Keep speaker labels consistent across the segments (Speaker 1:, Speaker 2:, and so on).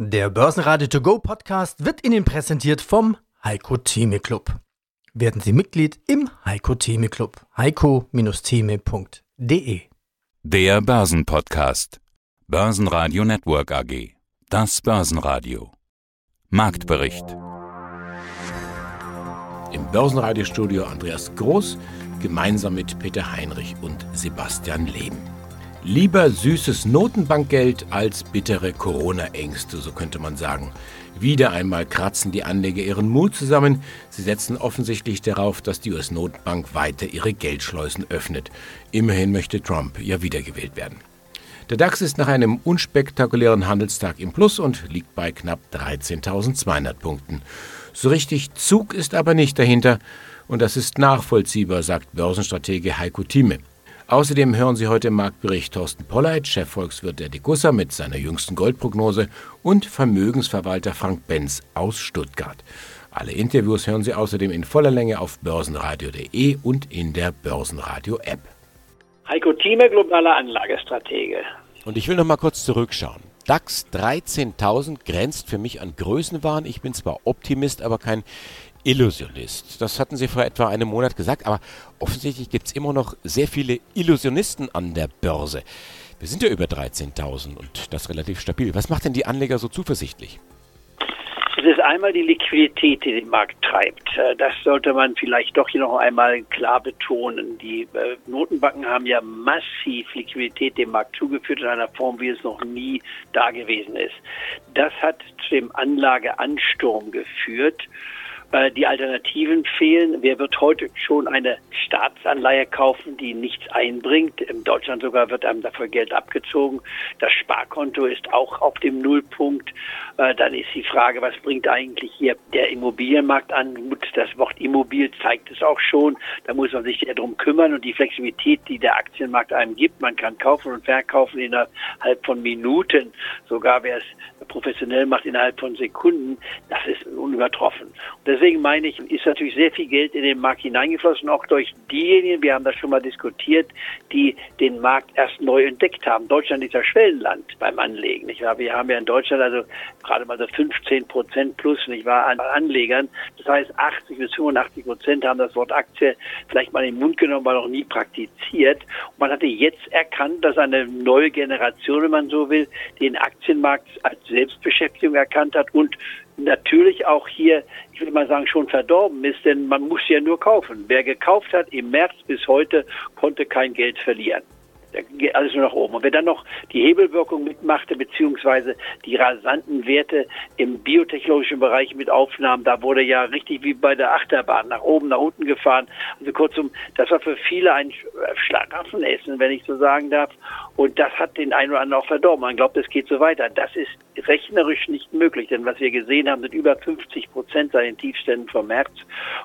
Speaker 1: Der Börsenradio To Go Podcast wird Ihnen präsentiert vom Heiko Theme Club. Werden Sie Mitglied im Heiko Theme Club. heiko-theme.de
Speaker 2: Der Börsenpodcast. Börsenradio Network AG. Das Börsenradio. Marktbericht.
Speaker 3: Im Börsenradiostudio Andreas Groß gemeinsam mit Peter Heinrich und Sebastian Leben. Lieber süßes Notenbankgeld als bittere Corona-Ängste, so könnte man sagen. Wieder einmal kratzen die Anleger ihren Mut zusammen. Sie setzen offensichtlich darauf, dass die US-Notenbank weiter ihre Geldschleusen öffnet. Immerhin möchte Trump ja wiedergewählt werden. Der DAX ist nach einem unspektakulären Handelstag im Plus und liegt bei knapp 13.200 Punkten. So richtig Zug ist aber nicht dahinter und das ist nachvollziehbar, sagt Börsenstratege Heiko Thieme. Außerdem hören Sie heute im Marktbericht Thorsten Polleit, Chefvolkswirt der Degussa mit seiner jüngsten Goldprognose und Vermögensverwalter Frank Benz aus Stuttgart. Alle Interviews hören Sie außerdem in voller Länge auf börsenradio.de und in der Börsenradio-App.
Speaker 4: Heiko Thieme, globaler Anlagestratege.
Speaker 5: Und ich will noch mal kurz zurückschauen. DAX 13.000 grenzt für mich an Größenwahn. Ich bin zwar Optimist, aber kein Illusionist. Das hatten Sie vor etwa einem Monat gesagt, aber offensichtlich gibt es immer noch sehr viele Illusionisten an der Börse. Wir sind ja über 13.000 und das relativ stabil. Was macht denn die Anleger so zuversichtlich?
Speaker 4: Es ist einmal die Liquidität, die den Markt treibt. Äh, das sollte man vielleicht doch hier noch einmal klar betonen. Die äh, Notenbanken haben ja massiv Liquidität dem Markt zugeführt in einer Form, wie es noch nie da gewesen ist. Das hat zu dem Anlageansturm geführt. Äh, die Alternativen fehlen. Wer wird heute schon eine Staatsanleihe kaufen, die nichts einbringt? In Deutschland sogar wird einem dafür Geld abgezogen. Das Sparkonto ist auch auf dem Nullpunkt. Äh, dann ist die Frage, was bringt eigentlich hier der Immobilienmarkt an? Das Wort Immobil zeigt es auch schon. Da muss man sich darum kümmern und die Flexibilität, die der Aktienmarkt einem gibt. Man kann kaufen und verkaufen innerhalb von Minuten. Sogar wer es professionell macht innerhalb von Sekunden. Das ist unübertroffen. Und deswegen meine ich, ist natürlich sehr viel Geld in den Markt hineingeflossen, auch durch diejenigen, wir haben das schon mal diskutiert, die den Markt erst neu entdeckt haben. Deutschland ist ja Schwellenland beim Anlegen. Nicht wahr? Wir haben ja in Deutschland also gerade mal so 15 Prozent plus, nicht wahr, an Anlegern. Das heißt, 80 bis 85 Prozent haben das Wort Aktie vielleicht mal in den Mund genommen, aber noch nie praktiziert. Und man hatte jetzt erkannt, dass eine neue Generation, wenn man so will, den Aktienmarkt als Selbstbeschäftigung erkannt hat und natürlich auch hier, ich will mal sagen, schon verdorben ist, denn man muss ja nur kaufen. Wer gekauft hat im März bis heute, konnte kein Geld verlieren. Da geht alles nur nach oben. Und wer dann noch die Hebelwirkung mitmachte, beziehungsweise die rasanten Werte im biotechnologischen Bereich mit aufnahm, da wurde ja richtig wie bei der Achterbahn nach oben, nach unten gefahren. Also kurzum, das war für viele ein Schlaraffenessen, wenn ich so sagen darf. Und das hat den einen oder anderen auch verdorben. Man glaubt, es geht so weiter. Das ist rechnerisch nicht möglich, denn was wir gesehen haben, sind über 50 Prozent seit den Tiefständen vom März.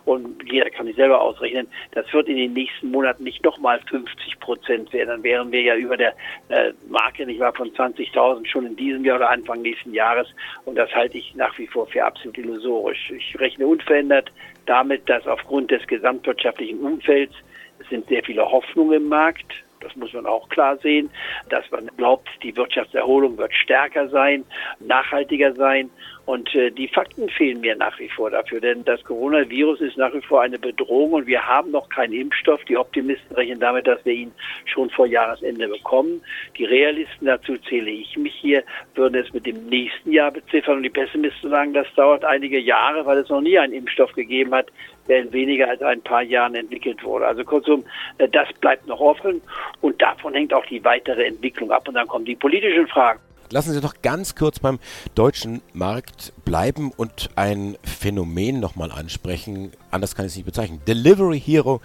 Speaker 4: Und jeder kann sich selber ausrechnen, das wird in den nächsten Monaten nicht nochmal 50 Prozent werden. Dann wären wir ja über der äh, Marke, nicht wahr, von 20.000 schon in diesem Jahr oder Anfang nächsten Jahres. Und das halte ich nach wie vor für absolut illusorisch. Ich rechne unverändert damit, dass aufgrund des gesamtwirtschaftlichen Umfelds es sind sehr viele Hoffnungen im Markt. Das muss man auch klar sehen, dass man glaubt, die Wirtschaftserholung wird stärker sein, nachhaltiger sein. Und äh, die Fakten fehlen mir nach wie vor dafür, denn das Coronavirus ist nach wie vor eine Bedrohung und wir haben noch keinen Impfstoff. Die Optimisten rechnen damit, dass wir ihn schon vor Jahresende bekommen. Die Realisten, dazu zähle ich mich hier, würden es mit dem nächsten Jahr beziffern und die Pessimisten sagen, das dauert einige Jahre, weil es noch nie einen Impfstoff gegeben hat, der in weniger als ein paar Jahren entwickelt wurde. Also kurzum, äh, das bleibt noch offen und davon hängt auch die weitere Entwicklung ab. Und dann kommen die politischen Fragen.
Speaker 5: Lassen Sie doch ganz kurz beim deutschen Markt bleiben und ein Phänomen nochmal ansprechen. Anders kann ich es nicht bezeichnen. Delivery Hero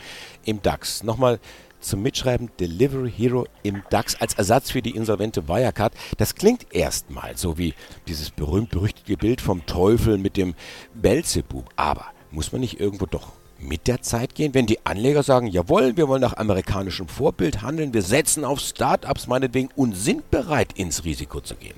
Speaker 5: im DAX. Nochmal zum Mitschreiben Delivery Hero im DAX als Ersatz für die insolvente Wirecard. Das klingt erstmal so wie dieses berühmt-berüchtigte Bild vom Teufel mit dem Belzebub. Aber muss man nicht irgendwo doch mit der Zeit gehen, wenn die Anleger sagen, jawohl, wir wollen nach amerikanischem Vorbild handeln, wir setzen auf Startups meinetwegen und sind bereit, ins Risiko zu gehen?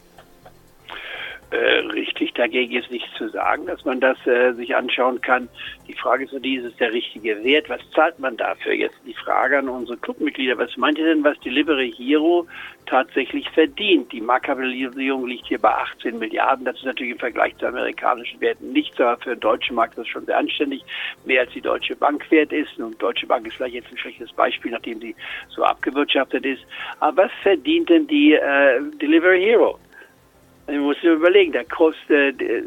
Speaker 4: Äh, Richtig, dagegen ist nichts zu sagen, dass man das äh, sich anschauen kann. Die Frage ist nur die, ist es der richtige Wert? Was zahlt man dafür? Jetzt die Frage an unsere Clubmitglieder. Was meint ihr denn, was Delivery Hero tatsächlich verdient? Die Marktkapitalisierung liegt hier bei 18 Milliarden. Das ist natürlich im Vergleich zu amerikanischen Werten nichts, aber für den deutschen Markt ist das schon sehr anständig. Mehr als die Deutsche Bank wert ist. Und Deutsche Bank ist vielleicht jetzt ein schlechtes Beispiel, nachdem sie so abgewirtschaftet ist. Aber was verdient denn die äh, Delivery Hero? Man muss sich überlegen, der kostet, äh,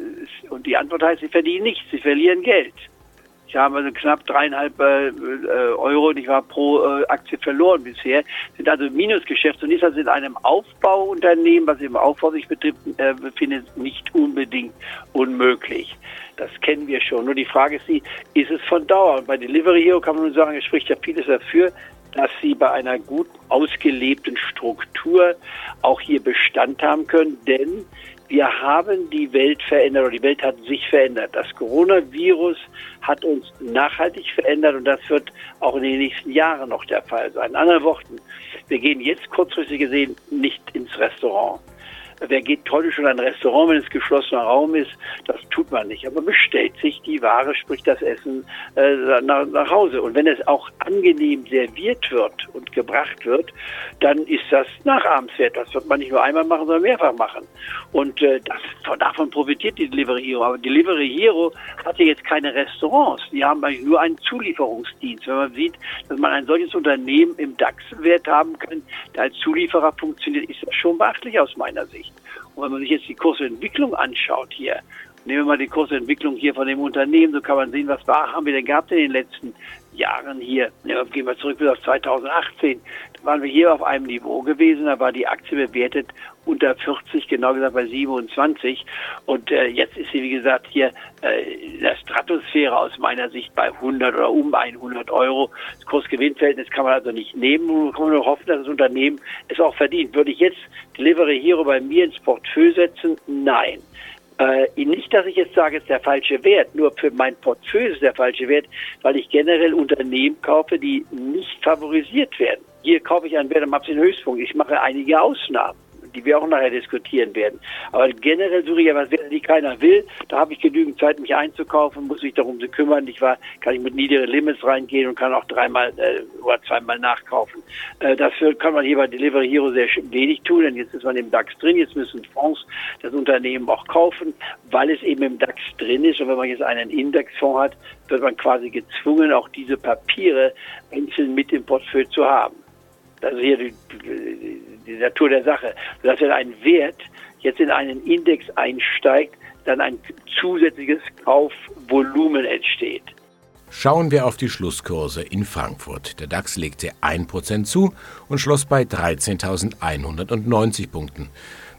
Speaker 4: und die Antwort heißt, sie verdienen nichts, sie verlieren Geld. Ich habe also knapp dreieinhalb äh, äh Euro, ich war pro äh, Aktie verloren bisher, sind also Minusgeschäfte und ist also in einem Aufbauunternehmen, was im Aufbau sich betrifft, äh, befindet, nicht unbedingt unmöglich. Das kennen wir schon. Nur die Frage ist ist es von Dauer? Und bei Delivery Hero kann man nur sagen, es spricht ja vieles dafür, dass sie bei einer gut ausgelebten Struktur auch hier Bestand haben können, denn wir haben die Welt verändert oder die Welt hat sich verändert. Das Coronavirus hat uns nachhaltig verändert und das wird auch in den nächsten Jahren noch der Fall sein. In anderen Worten, wir gehen jetzt kurzfristig gesehen nicht ins Restaurant. Wer geht heute schon in ein Restaurant, wenn es geschlossener Raum ist? Das tut man nicht. Aber bestellt sich die Ware, sprich das Essen, äh, nach, nach Hause. Und wenn es auch angenehm serviert wird und gebracht wird, dann ist das nachahmenswert. Das wird man nicht nur einmal machen, sondern mehrfach machen. Und äh, das, davon profitiert die Delivery Hero. Aber Delivery Hero hat ja jetzt keine Restaurants. Die haben eigentlich nur einen Zulieferungsdienst. Wenn man sieht, dass man ein solches Unternehmen im DAX-Wert haben kann, der als Zulieferer funktioniert, ist das schon beachtlich aus meiner Sicht. Und wenn man sich jetzt die Kursentwicklung anschaut hier, nehmen wir mal die Kursentwicklung hier von dem Unternehmen, so kann man sehen, was war, haben wir denn gehabt in den letzten Jahren hier. Gehen wir zurück bis auf 2018. Da waren wir hier auf einem Niveau gewesen, da war die Aktie bewertet unter 40, genau gesagt bei 27. Und äh, jetzt ist sie, wie gesagt, hier äh, in der Stratosphäre aus meiner Sicht bei 100 oder um 100 Euro. Das Kursgewinnverhältnis kann man also nicht nehmen. Man kann nur hoffen, dass das Unternehmen es auch verdient. Würde ich jetzt Delivery Hero bei mir ins Portfolio setzen? Nein. Äh, nicht, dass ich jetzt sage, es ist der falsche Wert, nur für mein Portfolio ist der falsche Wert, weil ich generell Unternehmen kaufe, die nicht favorisiert werden. Hier kaufe ich einen Wert am absoluten Höchstpunkt. Ich mache einige Ausnahmen die wir auch nachher diskutieren werden. Aber generell suche ich ja was, die keiner will. Da habe ich genügend Zeit, mich einzukaufen, muss mich darum zu kümmern. Ich war, kann ich mit niedrigen Limits reingehen und kann auch dreimal äh, oder zweimal nachkaufen. Äh, dafür kann man hier bei Delivery Hero sehr wenig tun, denn jetzt ist man im DAX drin. Jetzt müssen Fonds das Unternehmen auch kaufen, weil es eben im DAX drin ist. Und wenn man jetzt einen Indexfonds hat, wird man quasi gezwungen, auch diese Papiere einzeln mit im Portfolio zu haben. Das ist hier die, die Natur der Sache, dass wenn ein Wert jetzt in einen Index einsteigt, dann ein zusätzliches Kaufvolumen entsteht.
Speaker 3: Schauen wir auf die Schlusskurse in Frankfurt. Der DAX legte 1% zu und schloss bei 13.190 Punkten.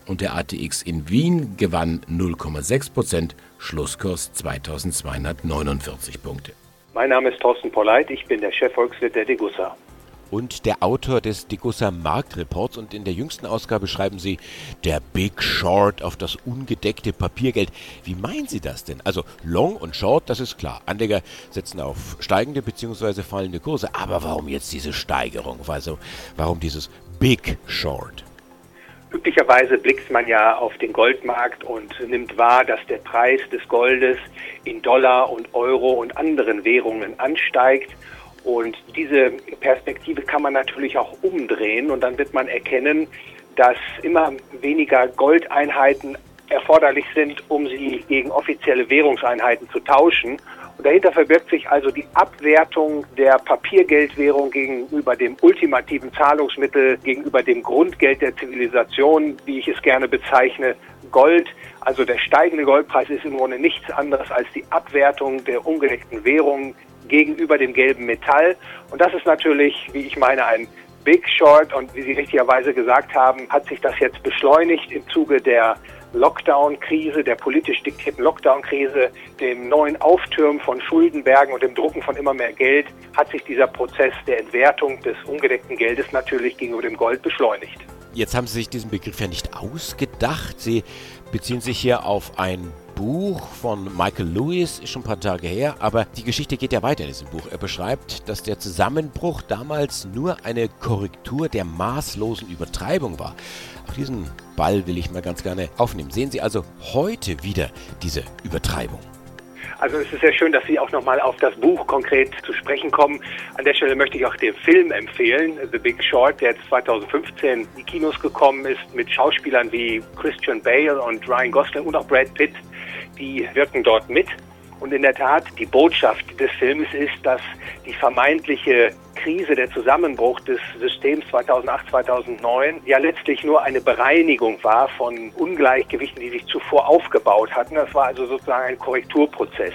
Speaker 3: Und der ATX in Wien gewann 0,6%, Schlusskurs 2.249 Punkte.
Speaker 6: Mein Name ist Thorsten Polleit, ich bin der Chefvolkswirt der Degussa
Speaker 5: und der Autor des Degussa Marktreports. Und in der jüngsten Ausgabe schreiben Sie der Big Short auf das ungedeckte Papiergeld. Wie meinen Sie das denn? Also Long und Short, das ist klar. Anleger setzen auf steigende bzw. fallende Kurse. Aber warum jetzt diese Steigerung? Also warum dieses Big Short?
Speaker 6: Üblicherweise blickt man ja auf den Goldmarkt und nimmt wahr, dass der Preis des Goldes in Dollar und Euro und anderen Währungen ansteigt und diese Perspektive kann man natürlich auch umdrehen und dann wird man erkennen, dass immer weniger Goldeinheiten erforderlich sind, um sie gegen offizielle Währungseinheiten zu tauschen. Und dahinter verbirgt sich also die Abwertung der Papiergeldwährung gegenüber dem ultimativen Zahlungsmittel, gegenüber dem Grundgeld der Zivilisation, wie ich es gerne bezeichne, Gold. Also der steigende Goldpreis ist im Grunde nichts anderes als die Abwertung der ungedeckten Währung gegenüber dem gelben Metall. Und das ist natürlich, wie ich meine, ein Big Short. Und wie Sie richtigerweise gesagt haben, hat sich das jetzt beschleunigt im Zuge der Lockdown-Krise, der politisch diktierten Lockdown-Krise, dem neuen Auftürmen von Schuldenbergen und dem Drucken von immer mehr Geld, hat sich dieser Prozess der Entwertung des ungedeckten Geldes natürlich gegenüber dem Gold beschleunigt.
Speaker 5: Jetzt haben Sie sich diesen Begriff ja nicht ausgedacht. Sie beziehen sich hier auf ein Buch von Michael Lewis, ist schon ein paar Tage her, aber die Geschichte geht ja weiter in diesem Buch. Er beschreibt, dass der Zusammenbruch damals nur eine Korrektur der maßlosen Übertreibung war. Auch diesen Ball will ich mal ganz gerne aufnehmen. Sehen Sie also heute wieder diese Übertreibung.
Speaker 6: Also es ist sehr schön, dass Sie auch nochmal auf das Buch konkret zu sprechen kommen. An der Stelle möchte ich auch den Film empfehlen, The Big Short, der jetzt 2015 in die Kinos gekommen ist, mit Schauspielern wie Christian Bale und Ryan Gosling und auch Brad Pitt. Die wirken dort mit. Und in der Tat, die Botschaft des Films ist, dass die vermeintliche Krise, der Zusammenbruch des Systems 2008, 2009 ja letztlich nur eine Bereinigung war von Ungleichgewichten, die sich zuvor aufgebaut hatten. Das war also sozusagen ein Korrekturprozess.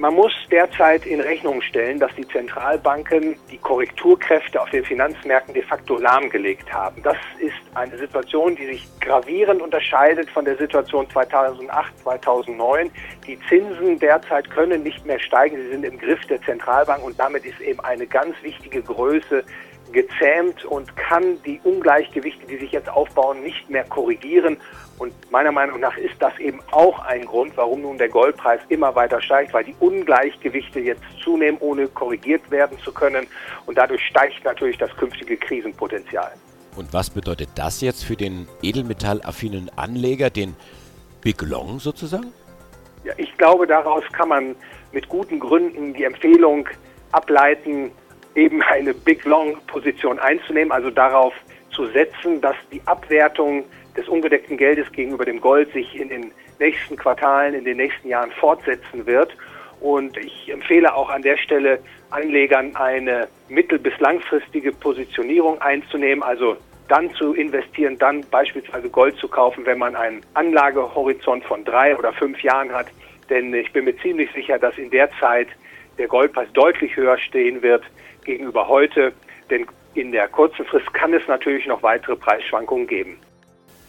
Speaker 6: Man muss derzeit in Rechnung stellen, dass die Zentralbanken die Korrekturkräfte auf den Finanzmärkten de facto lahmgelegt haben. Das ist eine Situation, die sich gravierend unterscheidet von der Situation 2008, 2009. Die Zinsen derzeit können nicht mehr steigen, sie sind im Griff der Zentralbank und damit ist eben eine ganz wichtige Größe gezähmt und kann die Ungleichgewichte, die sich jetzt aufbauen, nicht mehr korrigieren. Und meiner Meinung nach ist das eben auch ein Grund, warum nun der Goldpreis immer weiter steigt, weil die Ungleichgewichte jetzt zunehmen, ohne korrigiert werden zu können. Und dadurch steigt natürlich das künftige Krisenpotenzial.
Speaker 5: Und was bedeutet das jetzt für den edelmetallaffinen Anleger, den Big Long sozusagen?
Speaker 6: Ja, ich glaube, daraus kann man mit guten Gründen die Empfehlung ableiten, eben eine Big Long Position einzunehmen, also darauf zu setzen, dass die Abwertung des ungedeckten Geldes gegenüber dem Gold sich in den nächsten Quartalen, in den nächsten Jahren fortsetzen wird. Und ich empfehle auch an der Stelle Anlegern eine mittel- bis langfristige Positionierung einzunehmen, also dann zu investieren, dann beispielsweise Gold zu kaufen, wenn man einen Anlagehorizont von drei oder fünf Jahren hat. Denn ich bin mir ziemlich sicher, dass in der Zeit der Goldpreis deutlich höher stehen wird gegenüber heute. Denn in der kurzen Frist kann es natürlich noch weitere Preisschwankungen geben.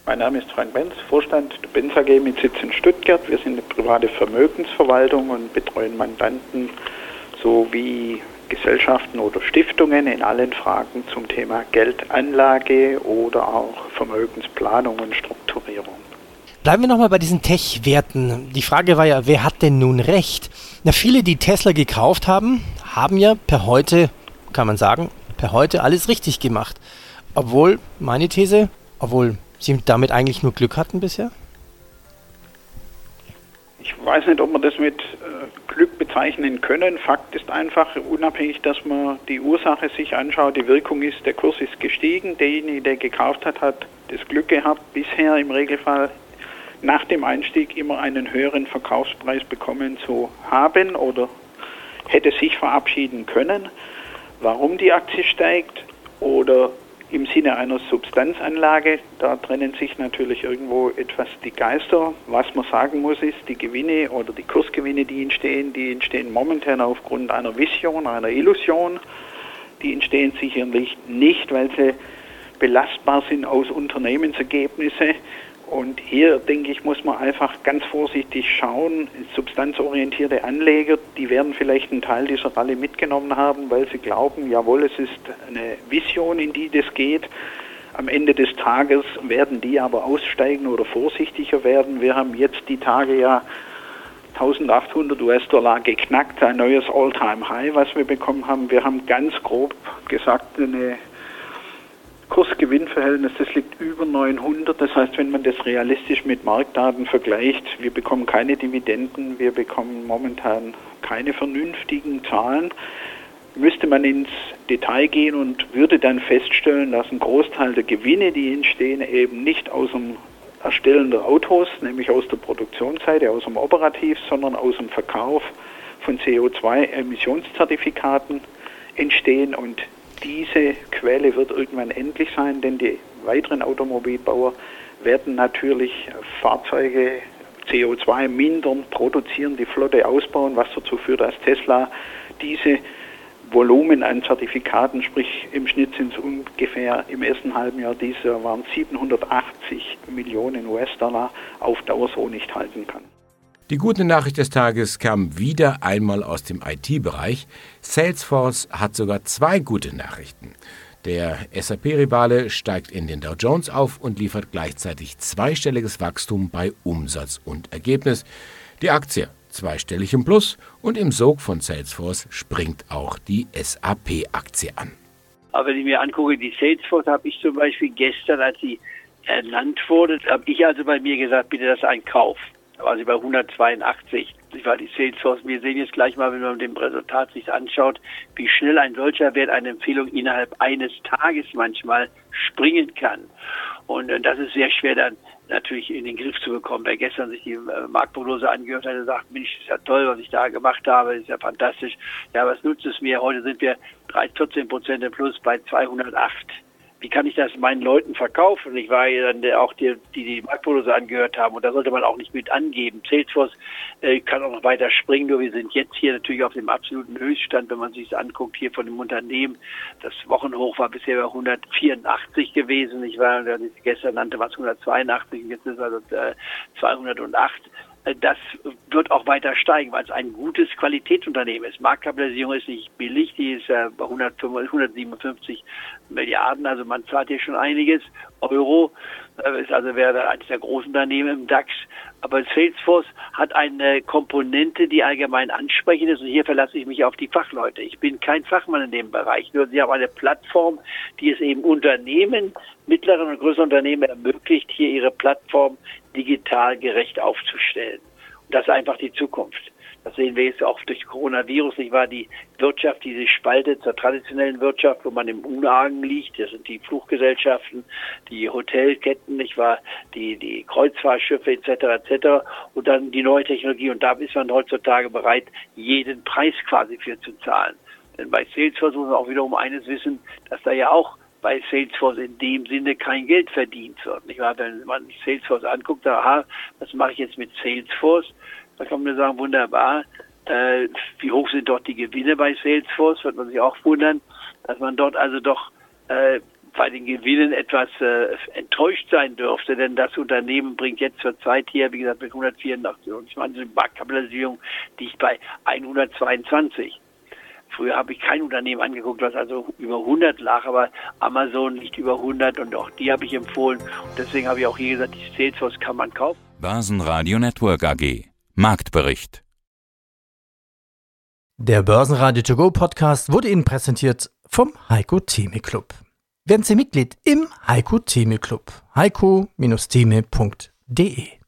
Speaker 7: Mein Name ist Frank Benz, Vorstand der Benz AG mit Sitz in Stuttgart. Wir sind eine private Vermögensverwaltung und betreuen Mandanten sowie Gesellschaften oder Stiftungen in allen Fragen zum Thema Geldanlage oder auch Vermögensplanung und Strukturierung.
Speaker 1: Bleiben wir nochmal bei diesen Tech-Werten. Die Frage war ja, wer hat denn nun recht? Na, viele, die Tesla gekauft haben, haben ja per heute, kann man sagen, per heute alles richtig gemacht. Obwohl, meine These, obwohl Sie damit eigentlich nur Glück hatten bisher?
Speaker 7: Ich weiß nicht, ob wir das mit äh, Glück bezeichnen können. Fakt ist einfach, unabhängig, dass man die Ursache sich anschaut, die Wirkung ist, der Kurs ist gestiegen. Derjenige, der gekauft hat, hat das Glück gehabt, bisher im Regelfall nach dem Einstieg immer einen höheren Verkaufspreis bekommen zu haben oder hätte sich verabschieden können. Warum die Aktie steigt oder im Sinne einer Substanzanlage. Da trennen sich natürlich irgendwo etwas die Geister. Was man sagen muss, ist, die Gewinne oder die Kursgewinne, die entstehen, die entstehen momentan aufgrund einer Vision, einer Illusion. Die entstehen sicherlich nicht, weil sie belastbar sind aus Unternehmensergebnissen, und hier, denke ich, muss man einfach ganz vorsichtig schauen. Substanzorientierte Anleger, die werden vielleicht einen Teil dieser Rallye mitgenommen haben, weil sie glauben, jawohl, es ist eine Vision, in die das geht. Am Ende des Tages werden die aber aussteigen oder vorsichtiger werden. Wir haben jetzt die Tage ja 1800 US-Dollar geknackt, ein neues All-Time-High, was wir bekommen haben. Wir haben ganz grob gesagt eine Kursgewinnverhältnis, das liegt über 900. Das heißt, wenn man das realistisch mit Marktdaten vergleicht, wir bekommen keine Dividenden, wir bekommen momentan keine vernünftigen Zahlen, müsste man ins Detail gehen und würde dann feststellen, dass ein Großteil der Gewinne, die entstehen, eben nicht aus dem Erstellen der Autos, nämlich aus der Produktionsseite, aus dem Operativ, sondern aus dem Verkauf von CO2-Emissionszertifikaten entstehen und diese Quelle wird irgendwann endlich sein, denn die weiteren Automobilbauer werden natürlich Fahrzeuge CO2 mindern, produzieren, die Flotte ausbauen, was dazu führt, dass Tesla diese Volumen an Zertifikaten, sprich im Schnitt sind es ungefähr im ersten halben Jahr dieses waren 780 Millionen US-Dollar, auf Dauer so nicht halten kann.
Speaker 3: Die gute Nachricht des Tages kam wieder einmal aus dem IT-Bereich. Salesforce hat sogar zwei gute Nachrichten. Der SAP-Rivale steigt in den Dow Jones auf und liefert gleichzeitig zweistelliges Wachstum bei Umsatz und Ergebnis. Die Aktie zweistellig im Plus und im Sog von Salesforce springt auch die SAP-Aktie an.
Speaker 4: Aber wenn ich mir angucke, die Salesforce habe ich zum Beispiel gestern, als sie ernannt wurde, habe ich also bei mir gesagt, bitte das ist ein Kauf. War sie bei 182. Ich war die Salesforce. Wir sehen jetzt gleich mal, wenn man dem Resultat sich anschaut, wie schnell ein solcher Wert eine Empfehlung innerhalb eines Tages manchmal springen kann. Und äh, das ist sehr schwer dann natürlich in den Griff zu bekommen. Wer gestern sich die äh, Marktprognose angehört hat, der sagt, Mensch, ist ja toll, was ich da gemacht habe, ist ja fantastisch. Ja, was nutzt es mir? Heute sind wir 13, 14 Prozent im Plus bei 208 wie kann ich das meinen Leuten verkaufen? Ich war ja dann auch die, die die Marktprognose angehört haben und da sollte man auch nicht mit angeben. Salesforce äh, kann auch noch weiter springen, nur wir sind jetzt hier natürlich auf dem absoluten Höchststand, wenn man sich das anguckt, hier von dem Unternehmen. Das Wochenhoch war bisher bei 184 gewesen. Ich war, gestern nannte was 182 und jetzt ist es also äh, 208. Das wird auch weiter steigen, weil es ein gutes Qualitätsunternehmen ist. Marktkapitalisierung ist nicht billig, die ist äh, bei 157 Milliarden, also man zahlt hier schon einiges. Euro äh, ist also wäre eines der großen Unternehmen im DAX. Aber Salesforce hat eine Komponente, die allgemein ansprechend ist und hier verlasse ich mich auf die Fachleute. Ich bin kein Fachmann in dem Bereich, nur sie haben eine Plattform, die es eben Unternehmen, mittleren und größeren Unternehmen ermöglicht, hier ihre Plattform digital gerecht aufzustellen. Und das ist einfach die Zukunft. Das sehen wir jetzt auch durch Coronavirus, nicht wahr? Die Wirtschaft, die sich spaltet zur traditionellen Wirtschaft, wo man im Unargen liegt. Das sind die Fluggesellschaften, die Hotelketten, nicht wahr? Die, die Kreuzfahrtschiffe etc. etc. Und dann die neue Technologie. Und da ist man heutzutage bereit, jeden Preis quasi für zu zahlen. Denn bei Salesforce muss man auch wiederum eines wissen, dass da ja auch bei Salesforce in dem Sinne kein Geld verdient wird. Nicht wahr? Wenn man sich Salesforce anguckt, aha, was mache ich jetzt mit Salesforce? Da kann man sagen, wunderbar, äh, wie hoch sind dort die Gewinne bei Salesforce? Wird man sich auch wundern, dass man dort also doch äh, bei den Gewinnen etwas äh, enttäuscht sein dürfte, denn das Unternehmen bringt jetzt zur Zeit hier, wie gesagt, mit 184 und ich meine, die Marktkapitalisierung liegt bei 122. Früher habe ich kein Unternehmen angeguckt, was also über 100 lag, aber Amazon liegt über 100 und auch die habe ich empfohlen. Und deswegen habe ich auch hier gesagt, die Salesforce kann man kaufen.
Speaker 2: Börsenradio Network AG. Marktbericht.
Speaker 1: Der Börsenradio To Go Podcast wurde Ihnen präsentiert vom Heiko Theme Club. Werden Sie Mitglied im Heiko Theme Club. heiko-theme.de